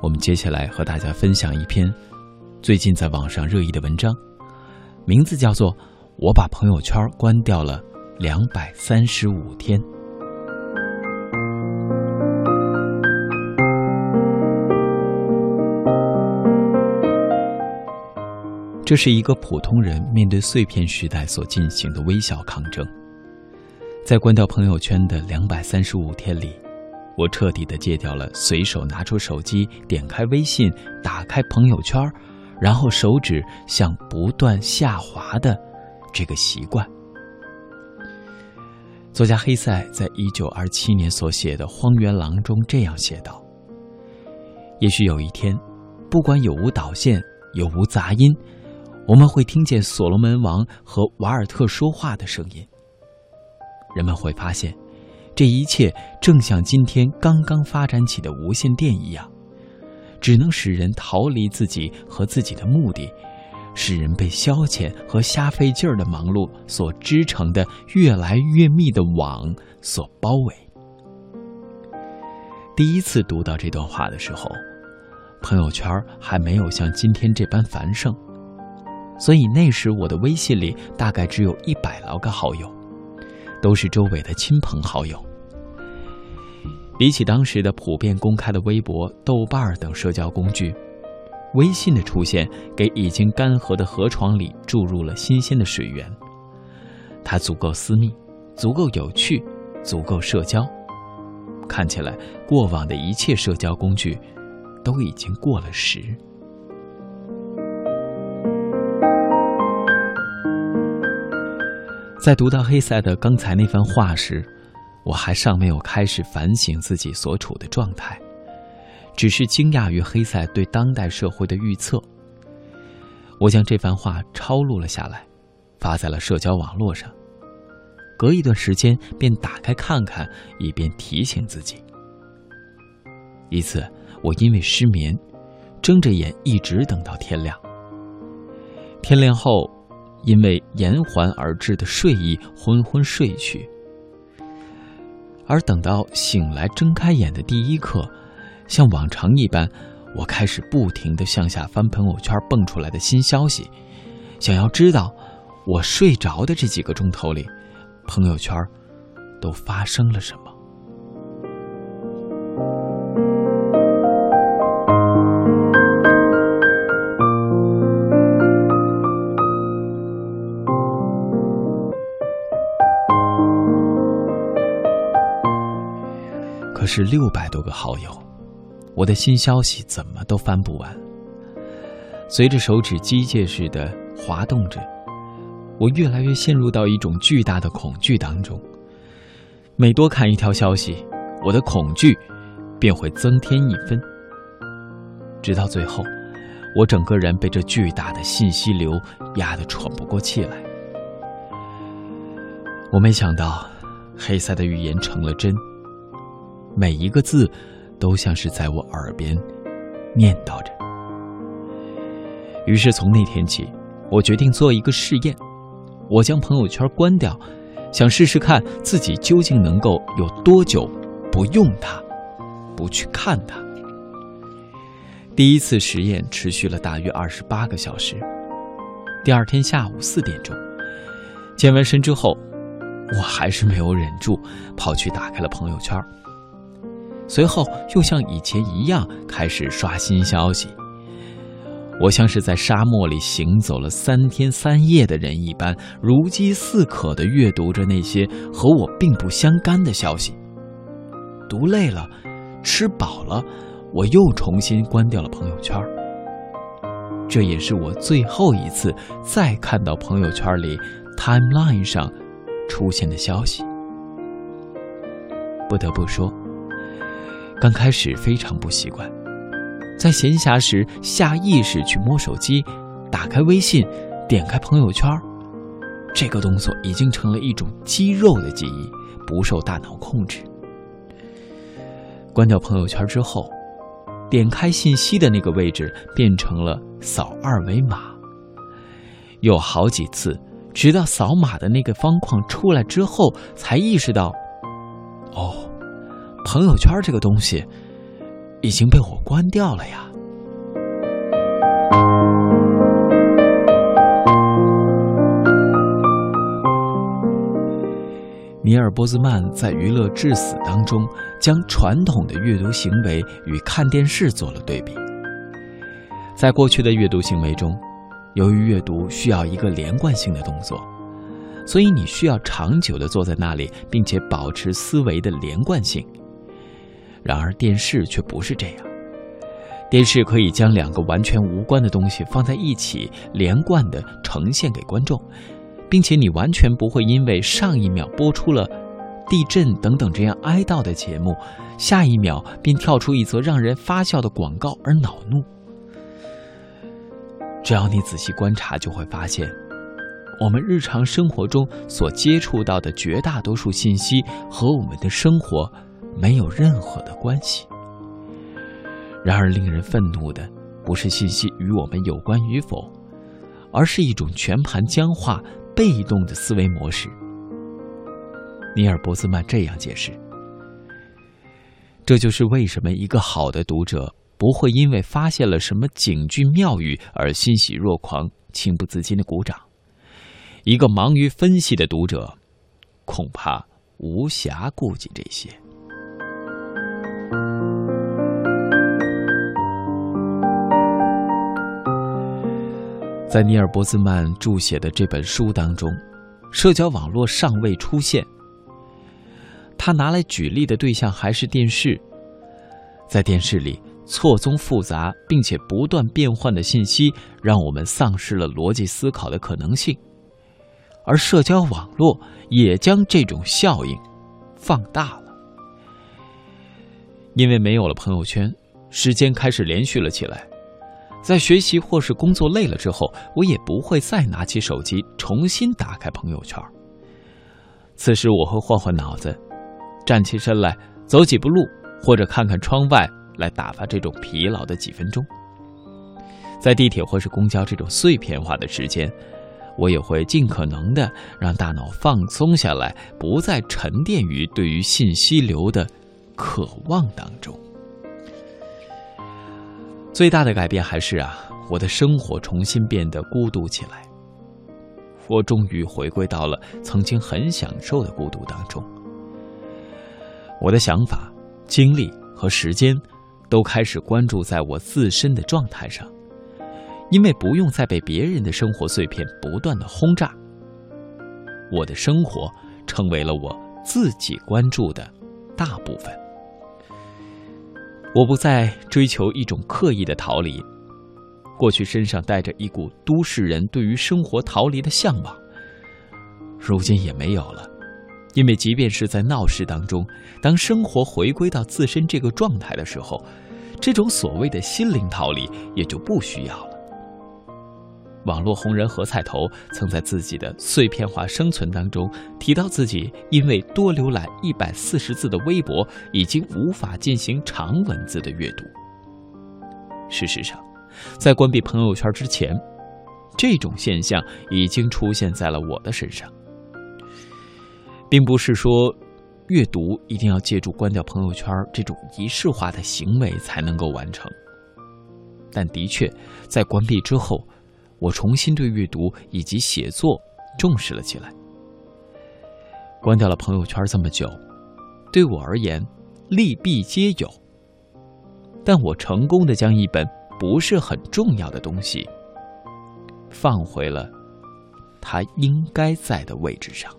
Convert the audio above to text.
我们接下来和大家分享一篇最近在网上热议的文章，名字叫做《我把朋友圈关掉了两百三十五天》。这是一个普通人面对碎片时代所进行的微小抗争。在关掉朋友圈的两百三十五天里，我彻底的戒掉了随手拿出手机、点开微信、打开朋友圈，然后手指向不断下滑的这个习惯。作家黑塞在一九二七年所写的《荒原狼》中这样写道：“也许有一天，不管有无导线，有无杂音。”我们会听见所罗门王和瓦尔特说话的声音。人们会发现，这一切正像今天刚刚发展起的无线电一样，只能使人逃离自己和自己的目的，使人被消遣和瞎费劲儿的忙碌所织成的越来越密的网所包围。第一次读到这段话的时候，朋友圈还没有像今天这般繁盛。所以那时我的微信里大概只有一百来个好友，都是周围的亲朋好友。比起当时的普遍公开的微博、豆瓣等社交工具，微信的出现给已经干涸的河床里注入了新鲜的水源。它足够私密，足够有趣，足够社交。看起来过往的一切社交工具都已经过了时。在读到黑塞的刚才那番话时，我还尚没有开始反省自己所处的状态，只是惊讶于黑塞对当代社会的预测。我将这番话抄录了下来，发在了社交网络上。隔一段时间便打开看看，以便提醒自己。一次，我因为失眠，睁着眼一直等到天亮。天亮后。因为延缓而至的睡意，昏昏睡去。而等到醒来、睁开眼的第一刻，像往常一般，我开始不停地向下翻朋友圈蹦出来的新消息，想要知道我睡着的这几个钟头里，朋友圈都发生了什么。是六百多个好友，我的新消息怎么都翻不完。随着手指机械似的滑动着，我越来越陷入到一种巨大的恐惧当中。每多看一条消息，我的恐惧便会增添一分，直到最后，我整个人被这巨大的信息流压得喘不过气来。我没想到，黑塞的预言成了真。每一个字，都像是在我耳边念叨着。于是从那天起，我决定做一个试验，我将朋友圈关掉，想试试看自己究竟能够有多久不用它，不去看它。第一次实验持续了大约二十八个小时。第二天下午四点钟，健完身之后，我还是没有忍住，跑去打开了朋友圈。随后又像以前一样开始刷新消息。我像是在沙漠里行走了三天三夜的人一般，如饥似渴地阅读着那些和我并不相干的消息。读累了，吃饱了，我又重新关掉了朋友圈。这也是我最后一次再看到朋友圈里 timeline 上出现的消息。不得不说。刚开始非常不习惯，在闲暇时下意识去摸手机，打开微信，点开朋友圈，这个动作已经成了一种肌肉的记忆，不受大脑控制。关掉朋友圈之后，点开信息的那个位置变成了扫二维码，有好几次，直到扫码的那个方框出来之后，才意识到，哦。朋友圈这个东西，已经被我关掉了呀。尼尔·波兹曼在《娱乐至死》当中，将传统的阅读行为与看电视做了对比。在过去的阅读行为中，由于阅读需要一个连贯性的动作，所以你需要长久的坐在那里，并且保持思维的连贯性。然而，电视却不是这样。电视可以将两个完全无关的东西放在一起，连贯的呈现给观众。并且你完全不会因为上一秒播出了地震等等这样哀悼的节目，下一秒便跳出一则让人发笑的广告而恼怒。只要你仔细观察，就会发现，我们日常生活中所接触到的绝大多数信息和我们的生活没有任何的关系。然而，令人愤怒的不是信息与我们有关与否，而是一种全盘僵化。被动的思维模式。尼尔·波兹曼这样解释：“这就是为什么一个好的读者不会因为发现了什么警句妙语而欣喜若狂、情不自禁的鼓掌；一个忙于分析的读者，恐怕无暇顾及这些。”在尼尔·波兹曼著写的这本书当中，社交网络尚未出现。他拿来举例的对象还是电视。在电视里，错综复杂并且不断变换的信息，让我们丧失了逻辑思考的可能性。而社交网络也将这种效应放大了，因为没有了朋友圈，时间开始连续了起来。在学习或是工作累了之后，我也不会再拿起手机重新打开朋友圈。此时，我会换换脑子，站起身来走几步路，或者看看窗外，来打发这种疲劳的几分钟。在地铁或是公交这种碎片化的时间，我也会尽可能的让大脑放松下来，不再沉淀于对于信息流的渴望当中。最大的改变还是啊，我的生活重新变得孤独起来。我终于回归到了曾经很享受的孤独当中。我的想法、精力和时间都开始关注在我自身的状态上，因为不用再被别人的生活碎片不断的轰炸。我的生活成为了我自己关注的大部分。我不再追求一种刻意的逃离，过去身上带着一股都市人对于生活逃离的向往，如今也没有了，因为即便是在闹市当中，当生活回归到自身这个状态的时候，这种所谓的心灵逃离也就不需要了。网络红人何菜头曾在自己的碎片化生存当中提到，自己因为多浏览一百四十字的微博，已经无法进行长文字的阅读。事实上，在关闭朋友圈之前，这种现象已经出现在了我的身上。并不是说，阅读一定要借助关掉朋友圈这种仪式化的行为才能够完成，但的确，在关闭之后。我重新对阅读以及写作重视了起来。关掉了朋友圈这么久，对我而言利弊皆有。但我成功的将一本不是很重要的东西放回了它应该在的位置上。